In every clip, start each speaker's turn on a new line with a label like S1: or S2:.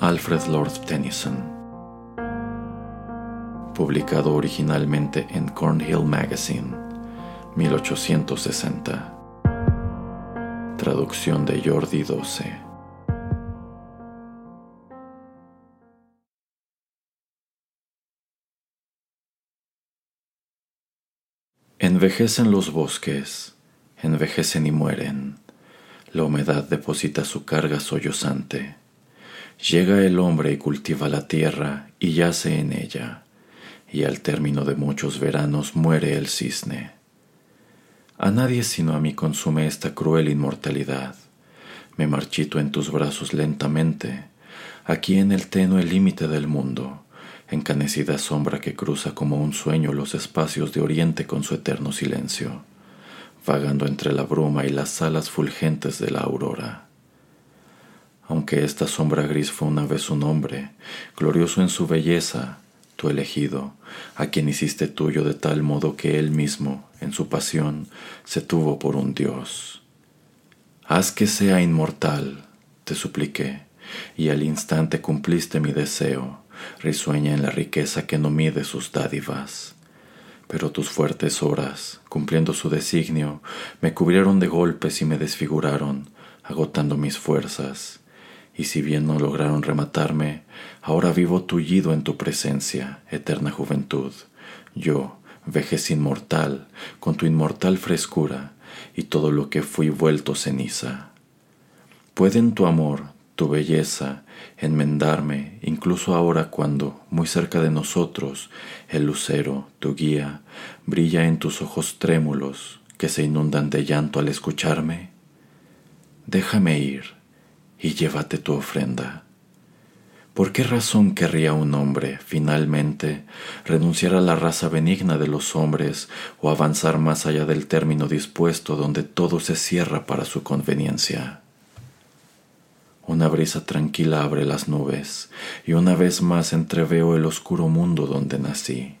S1: Alfred Lord Tennyson. Publicado originalmente en Cornhill Magazine 1860 Traducción de Jordi 12 Envejecen los bosques, envejecen y mueren la humedad deposita su carga sollozante. Llega el hombre y cultiva la tierra y yace en ella, y al término de muchos veranos muere el cisne. A nadie sino a mí consume esta cruel inmortalidad. Me marchito en tus brazos lentamente, aquí en el tenue límite del mundo, encanecida sombra que cruza como un sueño los espacios de oriente con su eterno silencio vagando entre la bruma y las alas fulgentes de la aurora. Aunque esta sombra gris fue una vez un hombre, glorioso en su belleza, tu elegido, a quien hiciste tuyo de tal modo que él mismo, en su pasión, se tuvo por un dios. Haz que sea inmortal, te supliqué, y al instante cumpliste mi deseo, risueña en la riqueza que no mide sus dádivas pero tus fuertes horas, cumpliendo su designio, me cubrieron de golpes y me desfiguraron, agotando mis fuerzas. Y si bien no lograron rematarme, ahora vivo tullido en tu presencia, eterna juventud. Yo, vejez inmortal, con tu inmortal frescura, y todo lo que fui vuelto ceniza. ¿Pueden tu amor, tu belleza, enmendarme, incluso ahora cuando, muy cerca de nosotros, el lucero, tu guía, brilla en tus ojos trémulos que se inundan de llanto al escucharme? Déjame ir y llévate tu ofrenda. ¿Por qué razón querría un hombre, finalmente, renunciar a la raza benigna de los hombres o avanzar más allá del término dispuesto donde todo se cierra para su conveniencia? Una brisa tranquila abre las nubes y una vez más entreveo el oscuro mundo donde nací.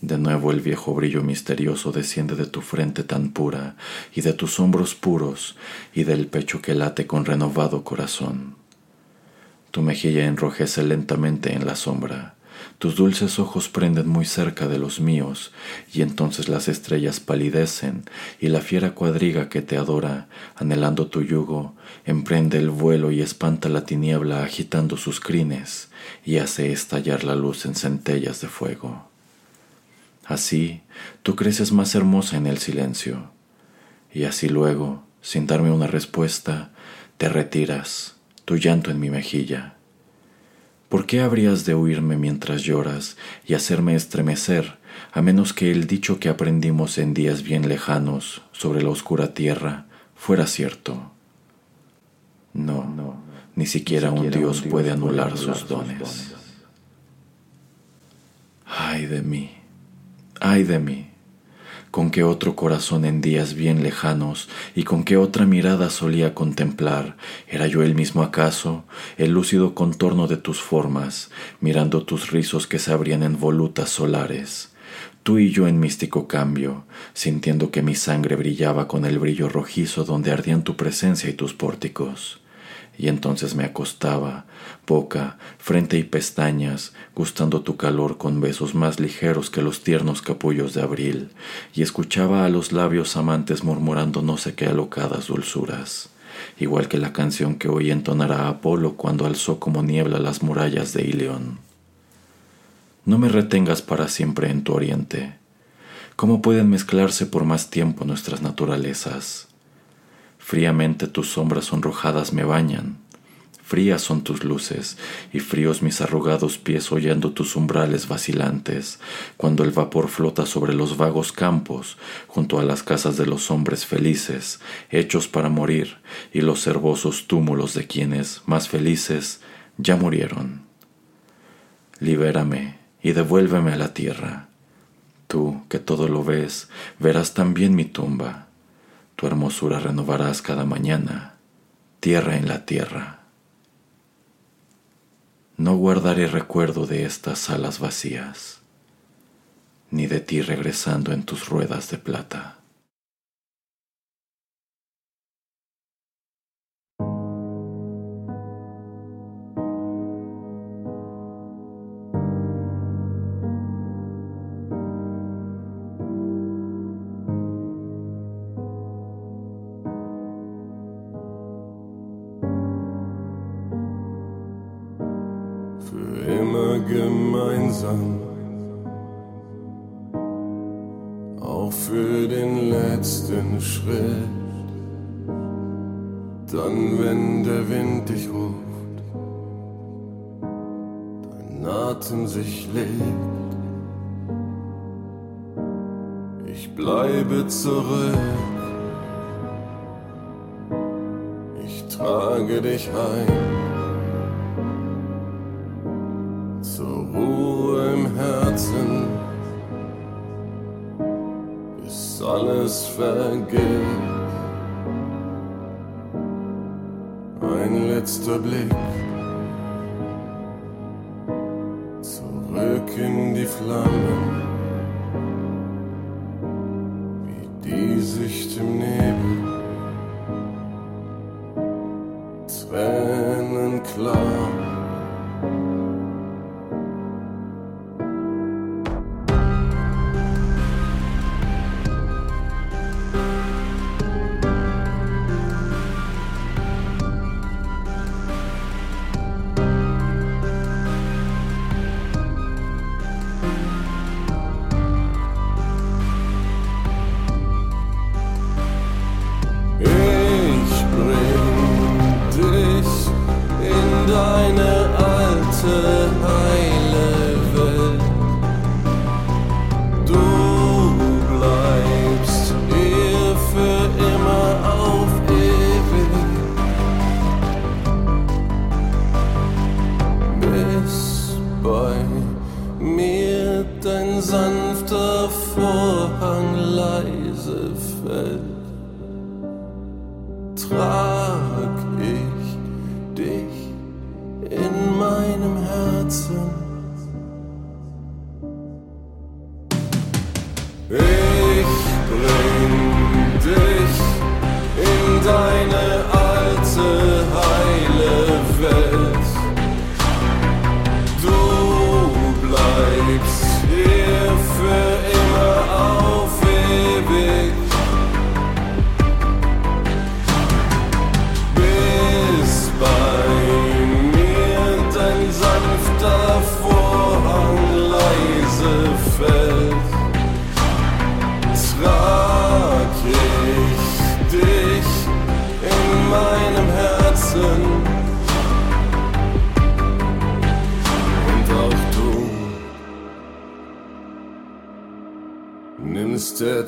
S1: De nuevo el viejo brillo misterioso desciende de tu frente tan pura y de tus hombros puros y del pecho que late con renovado corazón. Tu mejilla enrojece lentamente en la sombra tus dulces ojos prenden muy cerca de los míos, y entonces las estrellas palidecen, y la fiera cuadriga que te adora, anhelando tu yugo, emprende el vuelo y espanta la tiniebla agitando sus crines, y hace estallar la luz en centellas de fuego. Así, tú creces más hermosa en el silencio, y así luego, sin darme una respuesta, te retiras, tu llanto en mi mejilla ¿Por qué habrías de huirme mientras lloras y hacerme estremecer, a menos que el dicho que aprendimos en días bien lejanos sobre la oscura tierra fuera cierto? No, no, ni siquiera, un, Dios puede anular, sus dones. Ay de mí, ay de mí con qué otro corazón en días bien lejanos y con qué otra mirada solía contemplar, era yo el mismo acaso, el lúcido contorno de tus formas, mirando tus rizos que se abrían en volutas solares. Tú y yo en místico cambio, sintiendo que mi sangre brillaba con el brillo rojizo donde ardían tu presencia y tus pórticos y entonces me acostaba, boca, frente y pestañas, gustando tu calor con besos más ligeros que los tiernos capullos de abril, y escuchaba a los labios amantes murmurando no sé qué alocadas dulzuras, igual que la canción que oí entonar a Apolo cuando alzó como niebla las murallas de Ilión. No me retengas para siempre en tu oriente. ¿Cómo pueden mezclarse por más tiempo nuestras naturalezas? Fríamente tus sombras sonrojadas me bañan, Frías son tus luces y fríos mis arrugados pies hollando tus umbrales vacilantes, cuando el vapor flota sobre los vagos campos, junto a las casas de los hombres felices, hechos para morir, y los herbosos túmulos de quienes, más felices, ya murieron. Libérame y devuélveme a la tierra. Tú, que todo lo ves, verás también mi tumba. Tu hermosura renovarás cada mañana, tierra en la tierra. No guardaré recuerdo de estas salas vacías, ni de ti regresando en tus ruedas de plata.
S2: Gemeinsam. Auch für den letzten Schritt. Dann, wenn der Wind dich ruft, dein Atem sich legt. Ich bleibe zurück. Ich trage dich ein. Alles vergeht. Ein letzter Blick zurück in die Flammen,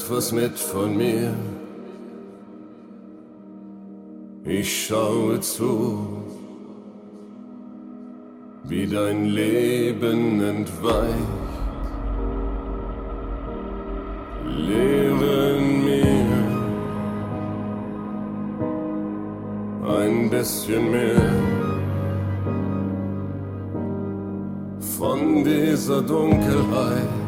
S2: etwas mit von mir. Ich schaue zu, wie dein Leben entweicht. Lehre mir ein bisschen mehr von dieser Dunkelheit.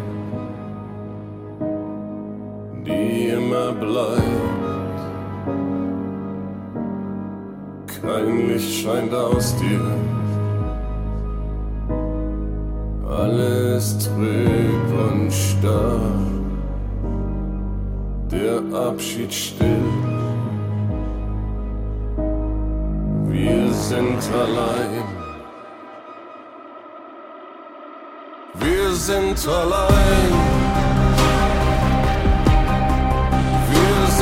S2: Bleibt. Kein Licht scheint aus dir. Alles trüb und starr. Der Abschied still. Wir sind allein. Wir sind allein.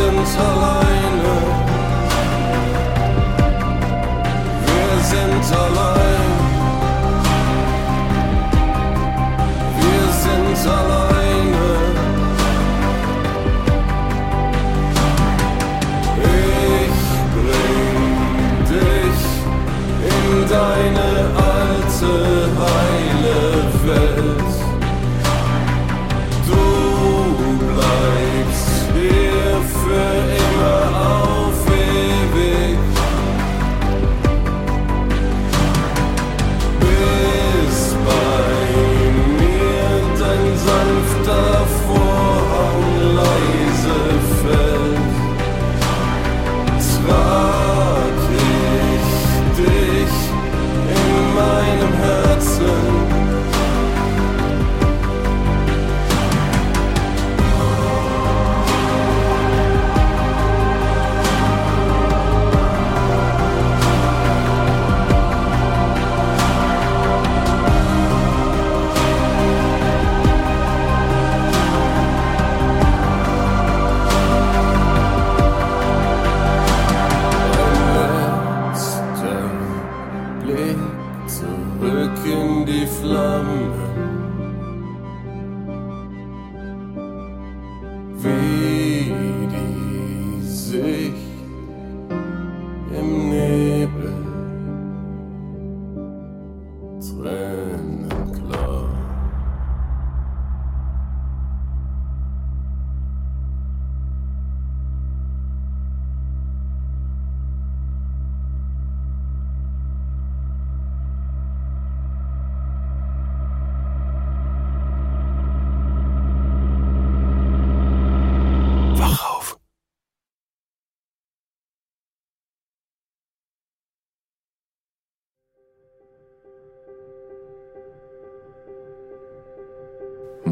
S2: Sind alleine. Wir sind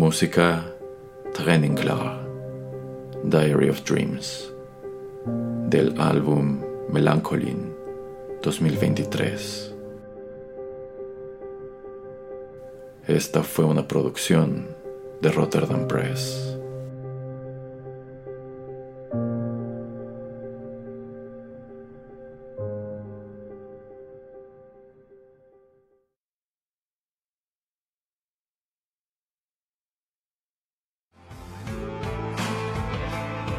S1: música Klar, Diary of Dreams, del álbum Melancholin 2023. Esta fue una producción de Rotterdam Press.